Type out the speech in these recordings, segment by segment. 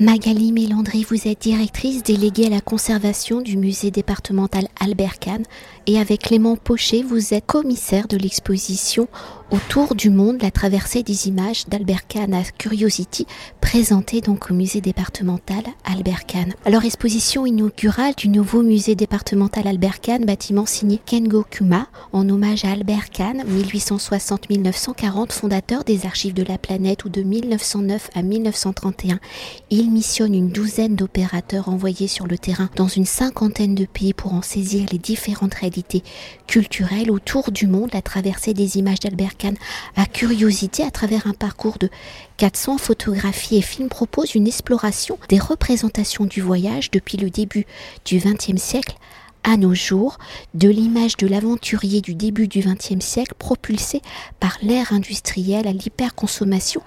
Magali Mélandry, vous êtes directrice déléguée à la conservation du musée départemental Albert Kahn et avec Clément Pochet, vous êtes commissaire de l'exposition Autour du monde, la traversée des images d'Albert Kahn à Curiosity, présentée donc au musée départemental Albert Kahn. Alors, exposition inaugurale du nouveau musée départemental Albert Kahn, bâtiment signé Kengo Kuma, en hommage à Albert Kahn, 1860-1940, fondateur des archives de la planète ou de 1909 à 1931. Il missionne une douzaine d'opérateurs envoyés sur le terrain dans une cinquantaine de pays pour en saisir les différentes réalités culturelles autour du monde, la traversée des images d'Albert Kahn à curiosité à travers un parcours de 400 photographies et films propose une exploration des représentations du voyage depuis le début du XXe siècle à nos jours de l'image de l'aventurier du début du XXe siècle propulsé par l'ère industrielle à l'hyperconsommation,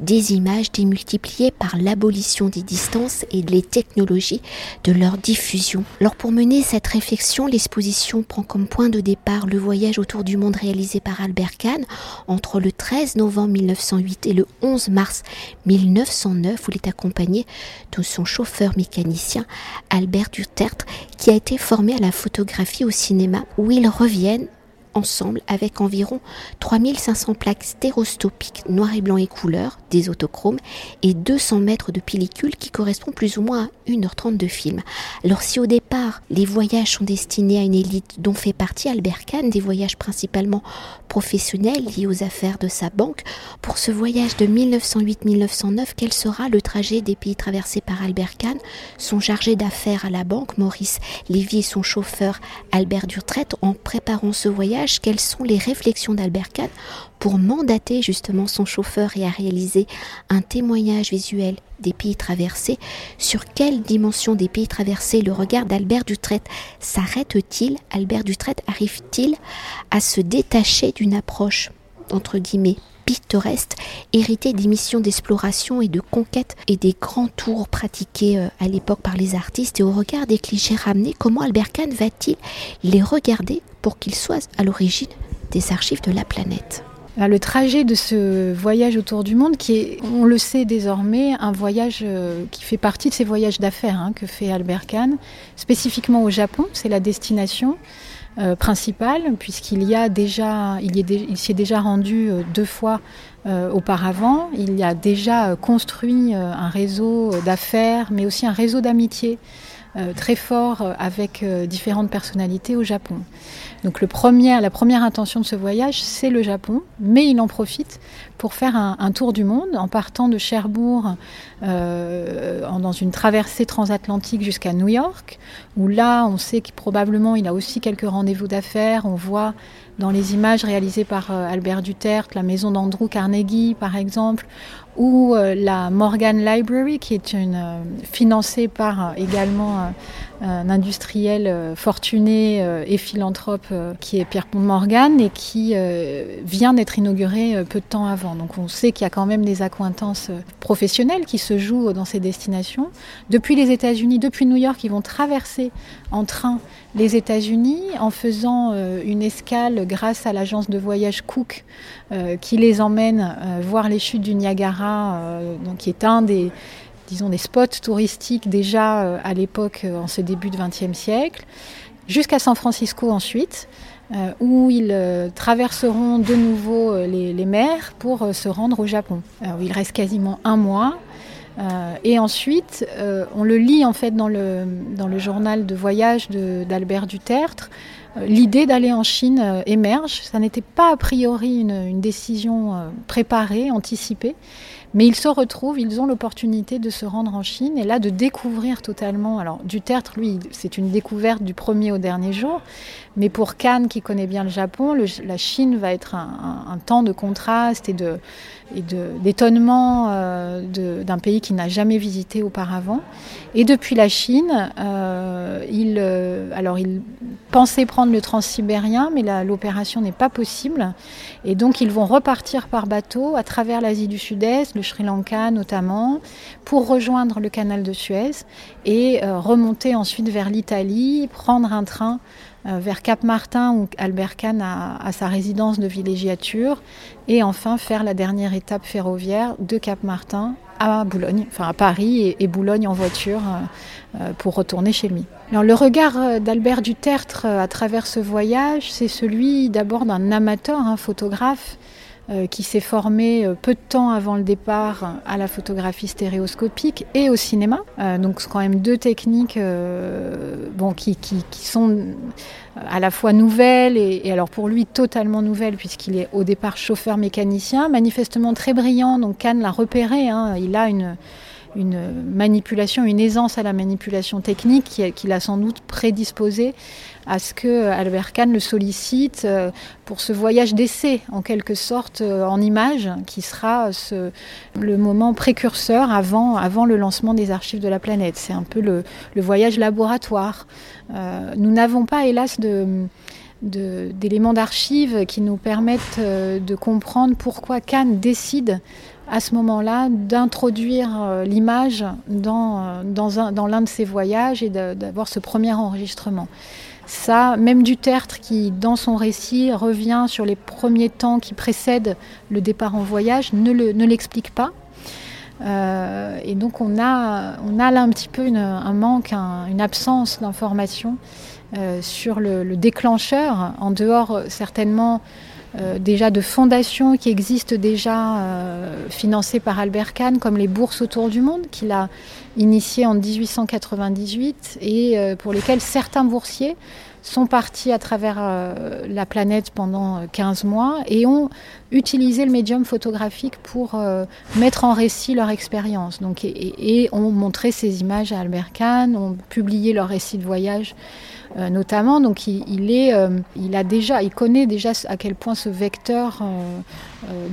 des images démultipliées par l'abolition des distances et les technologies de leur diffusion. Alors pour mener cette réflexion, l'exposition prend comme point de départ le voyage autour du monde réalisé par Albert Kahn entre le 13 novembre 1908 et le 11 mars 1909 où il est accompagné de son chauffeur mécanicien Albert Dutertre qui a été formé à la photographie au cinéma où ils reviennent ensemble avec environ 3500 plaques stéréoscopiques noir et blanc et couleur, des autochromes, et 200 mètres de pellicule qui correspond plus ou moins à 1h30 de film. Alors si au départ les voyages sont destinés à une élite dont fait partie Albert Kahn, des voyages principalement professionnels liés aux affaires de sa banque, pour ce voyage de 1908-1909, quel sera le trajet des pays traversés par Albert Kahn? Son chargé d'affaires à la banque, Maurice Lévy et son chauffeur Albert Durtrette, en préparant ce voyage, quelles sont les réflexions d'Albert Kahn pour mandater justement son chauffeur et à réaliser un témoignage visuel des pays traversés, sur quelle dimension des pays traversés le regard d'Albert Dutrette s'arrête-t-il? Albert Dutrette arrive-t-il à se détacher d'une approche entre guillemets pittoresque, héritée des missions d'exploration et de conquête et des grands tours pratiqués euh, à l'époque par les artistes. Et au regard des clichés ramenés, comment Albert Kahn va-t-il les regarder pour qu'ils soient à l'origine des archives de la planète? Le trajet de ce voyage autour du monde, qui est, on le sait désormais, un voyage euh, qui fait partie de ces voyages d'affaires hein, que fait Albert Kahn, spécifiquement au Japon, c'est la destination euh, principale, puisqu'il y a déjà, il, s'y est déjà rendu euh, deux fois auparavant. Il y a déjà construit un réseau d'affaires, mais aussi un réseau d'amitié euh, très fort euh, avec euh, différentes personnalités au Japon. Donc la première intention de ce voyage, c'est le Japon, mais il en profite pour faire un, tour du monde en partant de Cherbourg dans une traversée transatlantique jusqu'à New York, où là on sait que probablement il a aussi quelques rendez-vous d'affaires. On voit dans les images réalisées par Albert Duterte la maison d'Andrew Carnegie par exemple, ou euh, la Morgan Library, qui est une, euh, financée par euh, également un industriel fortuné et philanthrope qui est Pierre Morgan et qui vient d'être inauguré peu de temps avant. Donc on sait qu'il y a quand même des accointances professionnelles qui se jouent dans ces destinations. Depuis les États-Unis, depuis New York, ils vont traverser en train les États-Unis en faisant une escale grâce à l'agence de voyage Cook qui les emmène voir les chutes du Niagara euh, donc, qui est un des, disons, des spots touristiques déjà euh, à l'époque, euh, en ce début du XXe siècle, jusqu'à San Francisco ensuite. où ils traverseront de nouveau les, mers pour se rendre au Japon. où il reste quasiment un mois. et ensuite, on le lit en fait dans le, dans le journal de voyage d'Albert Dutertre. L'idée d'aller en Chine émerge. Ça n'était pas a priori une, décision préparée, anticipée. Mais ils se retrouvent, ils ont l'opportunité de se rendre en Chine et là de découvrir totalement. Alors, Duterte, lui, c'est une découverte du premier au dernier jour. Mais pour Cannes, qui connaît bien le Japon, la Chine va être un, temps de contraste et de et d'étonnement euh, d'un pays qu'il n'a jamais visité auparavant. Et depuis la Chine, euh, il, euh, alors il pensait prendre le transsibérien, mais l'opération n'est pas possible. Et donc ils vont repartir par bateau à travers l'Asie du Sud-Est, le Sri Lanka notamment, pour rejoindre le canal de Suez et remonter ensuite vers l'Italie, prendre un train vers Cap Martin où Albert Kahn a, sa résidence de villégiature et enfin faire la dernière étape ferroviaire de Cap Martin à Boulogne, enfin à Paris et, Boulogne en voiture pour retourner chez lui. Alors, le regard d'Albert Dutertre à travers ce voyage, c'est celui d'abord d'un amateur, un photographe euh, qui s'est formé euh, peu de temps avant le départ à la photographie stéréoscopique et au cinéma. Euh, donc c'est quand même deux techniques qui, sont à la fois nouvelles et, alors pour lui totalement nouvelles puisqu'il est au départ chauffeur mécanicien, manifestement très brillant. Donc Cannes l'a repéré, hein, il a une une manipulation, une aisance à la manipulation technique qui, qui l'a sans doute prédisposé à ce que Albert Kahn le sollicite euh, pour ce voyage d'essai, en quelque sorte, euh, en image, qui sera le moment précurseur avant, le lancement des archives de la planète. C'est un peu le, voyage laboratoire. Euh, nous n'avons pas, hélas, d'éléments d'archives qui nous permettent de comprendre pourquoi Kahn décide à ce moment-là d'introduire l'image dans l'un de ses voyages et d'avoir ce premier enregistrement. Ça, même Dutertre, qui dans son récit revient sur les premiers temps qui précèdent le départ en voyage, ne l'explique pas. Euh, et donc on a, on a là un petit peu un manque, une absence d'information euh, sur le, déclencheur, en dehors certainement euh, déjà de fondations qui existent déjà financées par Albert Kahn, comme les bourses autour du monde, qu'il a initiées en 1898 et pour lesquelles certains boursiers sont partis à travers euh, la planète pendant 15 euh, mois et ont utilisé le médium photographique pour euh, mettre en récit leur expérience. Donc, et, ont montré ces images à Albert Kahn, ont publié leur récit de voyage notamment. Donc il, est, il a déjà, il connaît déjà à quel point ce vecteur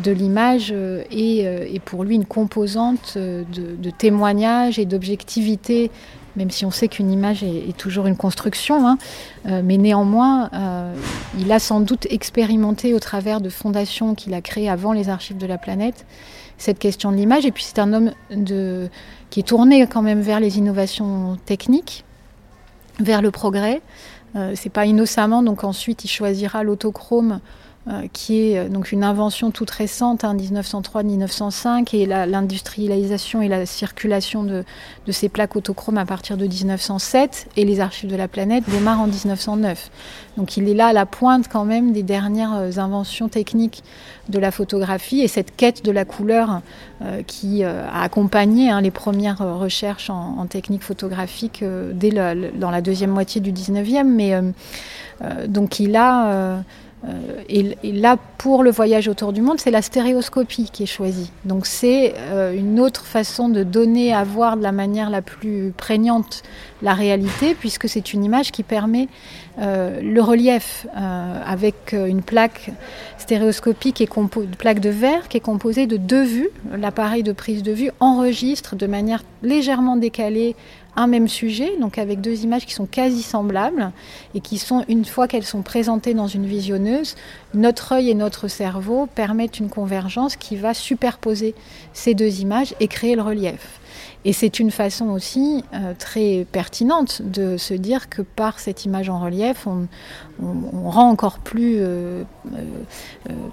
de l'image est, pour lui une composante de, témoignage et d'objectivité même si on sait qu'une image est, toujours une construction, hein, euh, mais néanmoins, euh, il a sans doute expérimenté au travers de fondations qu'il a créées avant les archives de la planète cette question de l'image. Et puis c'est un homme qui est tourné quand même vers les innovations techniques, vers le progrès. Euh, c'est pas innocemment, donc ensuite il choisira l'autochrome qui est euh, donc une invention toute récente, hein, 1903-1905, et l'industrialisation et la circulation de, ces plaques autochromes à partir de 1907, et les archives de la planète démarrent en 1909. Donc il est là à la pointe quand même des dernières euh, inventions techniques de la photographie et cette quête de la couleur qui a accompagné hein, les premières recherches en, technique photographique dès dans la deuxième moitié du 19e. Mais donc il a euh, et, là, pour le voyage autour du monde, c'est la stéréoscopie qui est choisie. Donc c'est euh, une autre façon de donner à voir de la manière la plus prégnante la réalité, puisque c'est une image qui permet euh, le relief avec une plaque stéréoscopique, et une plaque de verre qui est composée de deux vues. L'appareil de prise de vue enregistre de manière légèrement décalée un même sujet, donc avec deux images qui sont quasi semblables et qui sont, une fois qu'elles sont présentées dans une visionneuse, notre œil et notre cerveau permettent une convergence qui va superposer ces deux images et créer le relief. Et c'est une façon aussi euh, très pertinente de se dire que par cette image en relief, on, rend encore plus euh, euh,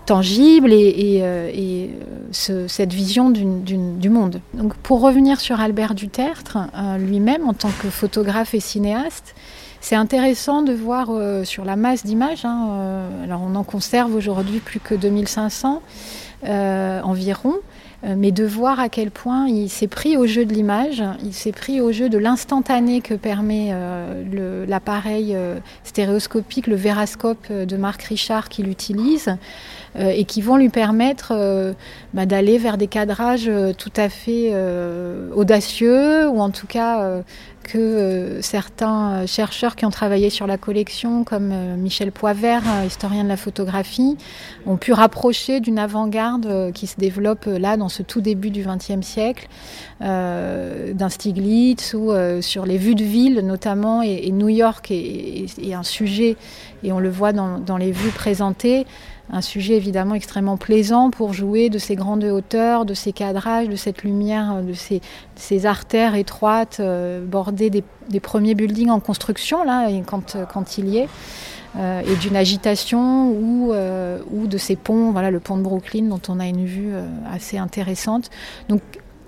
tangible et, cette vision du monde. Donc pour revenir sur Albert Dutertre, lui-même en tant que photographe et cinéaste, c'est intéressant de voir sur la masse d'images, hein, alors on en conserve aujourd'hui plus que 2500 environ, mais de voir à quel point il s'est pris au jeu de l'image, il s'est pris au jeu de l'instantané que permet euh, l'appareil euh, stéréoscopique, le Verascope de Marc Richard qu'il utilise, et qui vont lui permettre bah, d'aller vers des cadrages tout à fait audacieux, ou en tout cas que euh, certains euh, chercheurs qui ont travaillé sur la collection, comme euh, Michel Poivert, historien de la photographie, ont pu rapprocher d'une avant-garde qui se développe là dans ce tout début du XXe siècle, d'un Stiglitz ou sur les vues de ville notamment, et, New York est, un sujet, et on le voit dans, dans les vues présentées, un sujet évidemment extrêmement plaisant pour jouer de ces grandes hauteurs, de ces cadrages, de cette lumière, de ces, artères étroites euh, bordées des, premiers buildings en construction, là, quand, quand il y est. Euh, et d'une agitation ou, euh, de ces ponts, voilà le pont de Brooklyn dont on a une vue euh, assez intéressante. Donc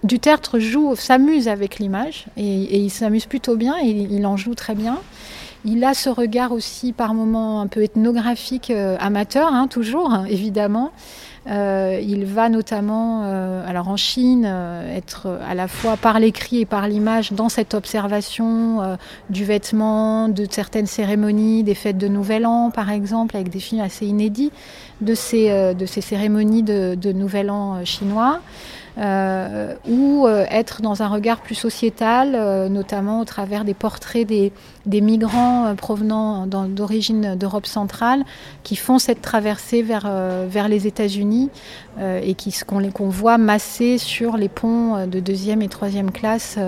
Dutertre joue, s'amuse avec l'image et, il s'amuse plutôt bien et il en joue très bien. Il a ce regard aussi par moments un peu ethnographique, euh, amateur, hein, toujours, hein, évidemment. Euh, il va notamment, euh, alors en Chine, être à la fois par l'écrit et par l'image dans cette observation du vêtement, de certaines cérémonies, des fêtes de Nouvel An, par exemple, avec des films assez inédits de ces, cérémonies de Nouvel An chinois euh, ou euh, être dans un regard plus sociétal, euh, notamment au travers des portraits des, migrants provenant d'origine d'Europe centrale qui font cette traversée vers, les États-Unis et qu'on qu qu voit masser sur les ponts de deuxième et troisième classe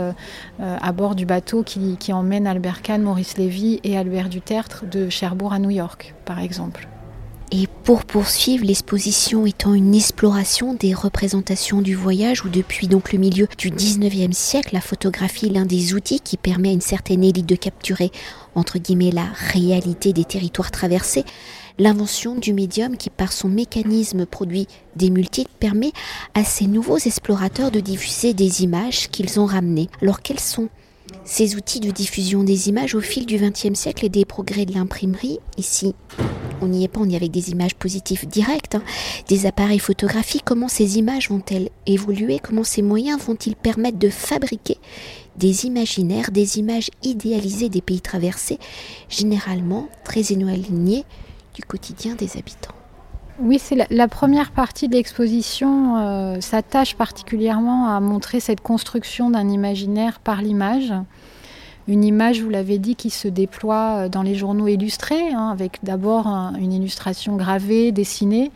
à bord du bateau qui, qui emmène Albert Kahn, Maurice Lévy et Albert Dutertre de Cherbourg à New York, par exemple. Et pour poursuivre, l'exposition étant une exploration des représentations du voyage où depuis donc le milieu du 19e siècle, la photographie est l'un des outils qui permet à une certaine élite de capturer entre guillemets la réalité des territoires traversés, l'invention du médium qui par son mécanisme produit des multiples permet à ces nouveaux explorateurs de diffuser des images qu'ils ont ramenées. Alors quels sont ces outils de diffusion des images au fil du XXe siècle et des progrès de l'imprimerie Ici, on n'y est pas, on y est avec des images positives directes, hein, des appareils photographiques. Comment ces images vont-elles évoluer? Comment ces moyens vont-ils permettre de fabriquer des imaginaires, des images idéalisées des pays traversés, généralement très éloignés du quotidien des habitants? Oui, la, première partie de l'exposition euh, s'attache particulièrement à montrer cette construction d'un imaginaire par l'image. Une image, vous l'avez dit, qui se déploie euh, dans les journaux illustrés, hein, avec d'abord un, une illustration gravée, dessinée,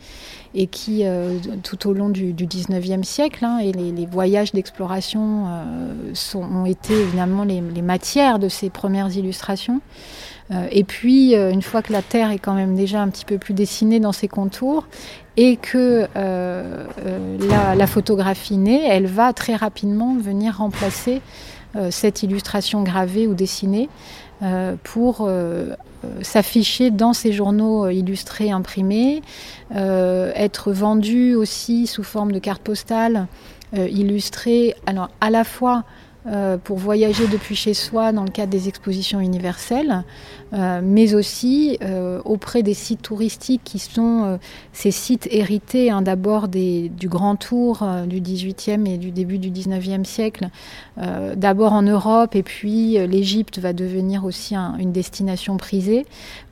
et qui, euh, tout au long du, du 19e siècle, hein, et les, voyages d'exploration euh, ont été évidemment les, matières de ces premières illustrations. Et puis, une fois que la Terre est quand même déjà un petit peu plus dessinée dans ses contours, et que la, photographie naît, elle va très rapidement venir remplacer cette illustration gravée ou dessinée euh, pour euh, s'afficher dans ces journaux illustrés imprimés, euh, être vendu aussi sous forme de carte postale euh, illustrée, alors à la fois euh, pour voyager depuis chez soi dans le cadre des expositions universelles, euh, mais aussi euh, auprès des sites touristiques qui sont ces sites hérités hein, d'abord du Grand Tour du 18e et du début du 19e siècle, d'abord en Europe et puis l'Égypte va devenir aussi un, une destination prisée,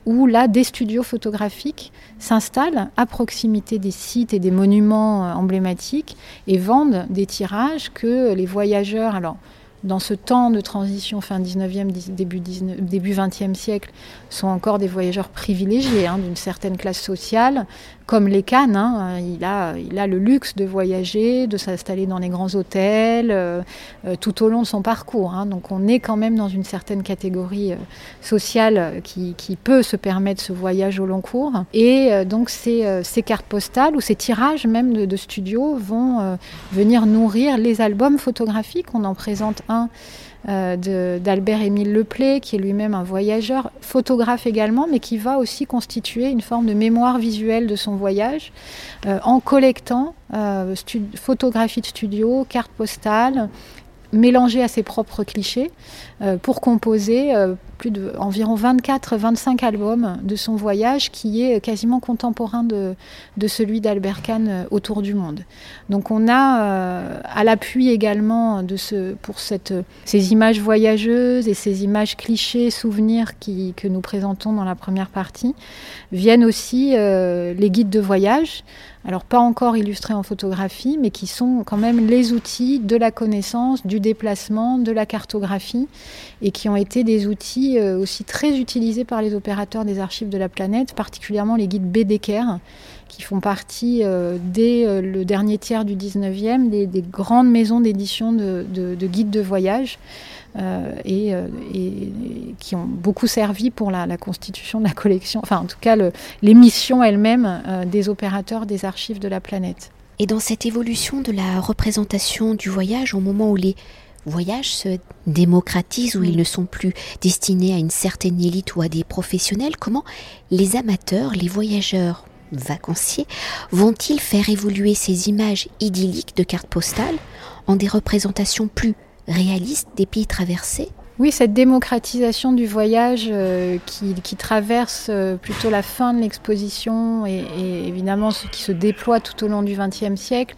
où là des studios photographiques s'installent à proximité des sites et des monuments emblématiques et vendent des tirages que les voyageurs alors dans ce temps de transition fin 19e, début, 19, début 20e siècle, sont encore des voyageurs privilégiés hein, d'une certaine classe sociale, comme les Cannes. Hein, il, a, il a le luxe de voyager, de s'installer dans les grands hôtels euh, euh, tout au long de son parcours. Hein, donc on est quand même dans une certaine catégorie euh, sociale qui, qui, peut se permettre ce voyage au long cours. Et donc ces, cartes postales ou ces tirages même de, de studio vont venir nourrir les albums photographiques. On en présente un euh, d'Albert-Émile Leplay, qui est lui-même un voyageur, photographe également, mais qui va aussi constituer une forme de mémoire visuelle de son voyage euh, en collectant euh, photographies de studio, cartes postales, mélangées à ses propres clichés, pour composer plus de environ 24-25 albums de son voyage qui est quasiment contemporain de, celui d'Albert Kahn euh, autour du monde. Donc on a euh, à l'appui également de ce, pour cette, ces images voyageuses et ces images clichés, souvenirs qui, que nous présentons dans la première partie, viennent aussi euh, les guides de voyage, alors pas encore illustrés en photographie, mais qui sont quand même les outils de la connaissance, du déplacement, de la cartographie, et qui ont été des outils euh, aussi très utilisés par les opérateurs des archives de la planète, particulièrement les guides Bedecker, qui font partie dès le dernier tiers du 19e des, grandes maisons d'édition de, guides de voyage. et, qui ont beaucoup servi pour la, constitution de la collection, enfin en tout cas l'émission elle-même des opérateurs des archives de la planète. Et dans cette évolution de la représentation du voyage, au moment où les voyages se démocratisent, où ils ne sont plus destinés à une certaine élite ou à des professionnels, comment les amateurs, les voyageurs vacanciers vont-ils faire évoluer ces images idylliques de cartes postales en des représentations plus réalistes des pays traversés? Oui, cette démocratisation du voyage euh, qui, traverse euh, plutôt la fin de l'exposition et, évidemment ce qui se déploie tout au long du XXe siècle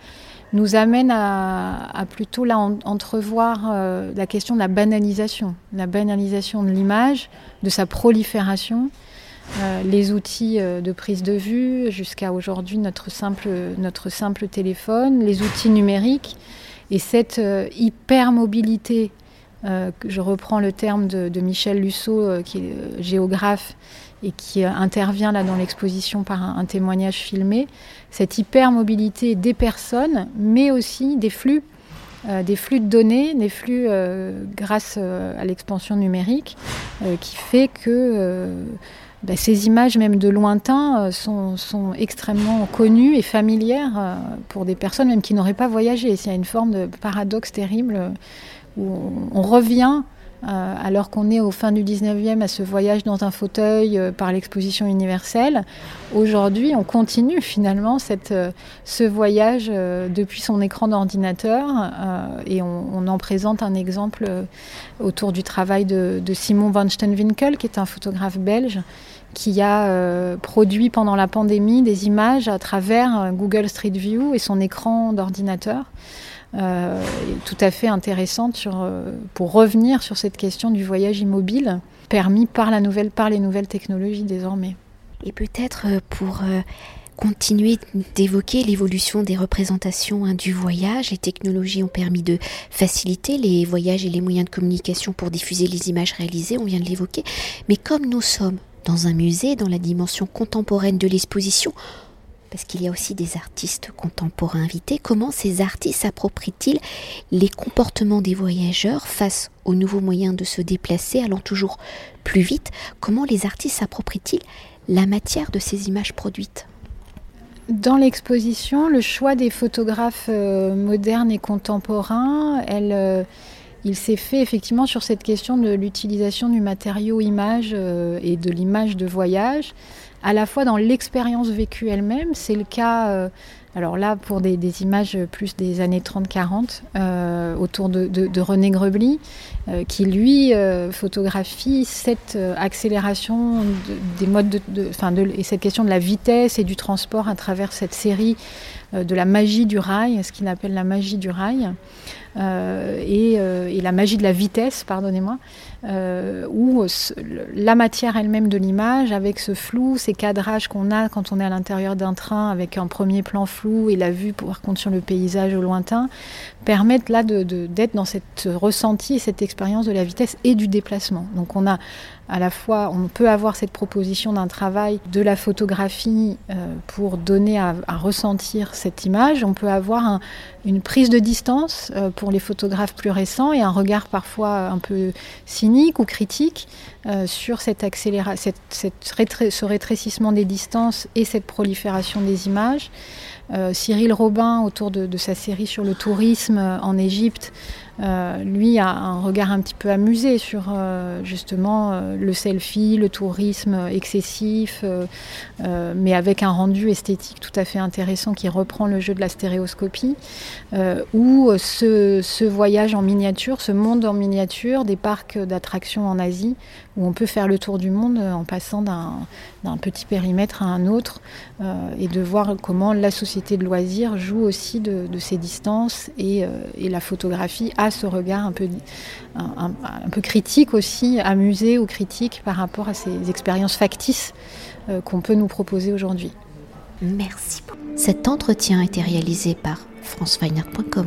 nous amène à, plutôt là entrevoir euh, la question de la banalisation, la banalisation de l'image, de sa prolifération, les outils de prise de vue jusqu'à aujourd'hui notre simple, téléphone, les outils numériques. Et cette hypermobilité euh, je reprends le terme de, Michel euh, qui est euh, géographe et qui intervient là dans l'exposition par un, témoignage filmé, cette hypermobilité des personnes, mais aussi des flux, des flux de données, des flux grâce à l'expansion numérique, qui fait que bah, ces images, même de lointain, sont, extrêmement connues et familières pour des personnes même qui n'auraient pas voyagé. Il y a une forme de paradoxe terrible où on, revient euh, alors qu'on est au fin du 19e à ce voyage dans un fauteuil euh, par l'exposition universelle. Aujourd'hui, on continue finalement euh, ce voyage depuis son écran d'ordinateur et on, en présente un exemple autour du travail de, Simon van Steenwinkel, qui est un photographe belge qui a produit pendant la pandémie des images à travers Google Street View et son écran d'ordinateur. Euh, tout à fait intéressante euh, pour revenir sur cette question du voyage immobile permis par, la nouvelle, par les nouvelles technologies désormais. Et peut-être euh, pour continuer d'évoquer l'évolution des représentations hein, du voyage. Les technologies ont permis de faciliter les voyages et les moyens de communication pour diffuser les images réalisées, on vient de l'évoquer. Mais comme nous sommes dans un musée, dans la dimension contemporaine de l'exposition, parce qu'il y a aussi des artistes contemporains invités, comment ces artistes s'approprient-ils les comportements des voyageurs face aux nouveaux moyens de se déplacer, allant toujours plus vite? Comment les artistes s'approprient-ils la matière de ces images produites? Dans l'exposition, le choix des photographes euh, modernes et contemporains, euh, il s'est fait effectivement sur cette question de l'utilisation du matériau image euh, et de l'image de voyage à la fois dans l'expérience vécue elle-même. C'est le cas, euh, alors là, pour des, images plus des années 30-40, euh, autour de, René Grebly, euh, qui lui photographie cette accélération des modes de, de, et cette question de la vitesse et du transport à travers cette série de la magie du rail, ce qu'il appelle la magie du rail. Et, et, la magie de la vitesse, pardonnez-moi, euh, où la matière elle-même de l'image, avec ce flou, ces cadrages qu'on a quand on est à l'intérieur d'un train, avec un premier plan flou et la vue par contre sur le paysage au lointain, permettent là d'être dans cette ressenti et cette expérience de la vitesse et du déplacement. Donc on a à la fois, on peut avoir cette proposition d'un travail de la photographie euh, pour donner à, ressentir cette image. On peut avoir une prise de distance euh, pour les photographes plus récents et un regard parfois un peu cynique ou critique euh, sur ce rétrécissement des distances et cette prolifération des images. Cyril Robin, autour de, sa série sur le tourisme en Égypte, euh, lui a un regard un petit peu amusé sur euh, justement euh, le selfie, le tourisme excessif, mais avec un rendu esthétique tout à fait intéressant qui reprend le jeu de la stéréoscopie, ou ce, voyage en miniature, ce monde en miniature des parcs d'attractions en Asie, où on peut faire le tour du monde en passant d'un petit périmètre à un autre, et de voir comment la société de loisirs joue aussi de, de ces distances et la photographie ce regard un peu, un, peu critique aussi, amusé ou critique par rapport à ces expériences factices euh, qu'on peut nous proposer aujourd'hui. Merci. Cet entretien a été réalisé par franceweiner.com.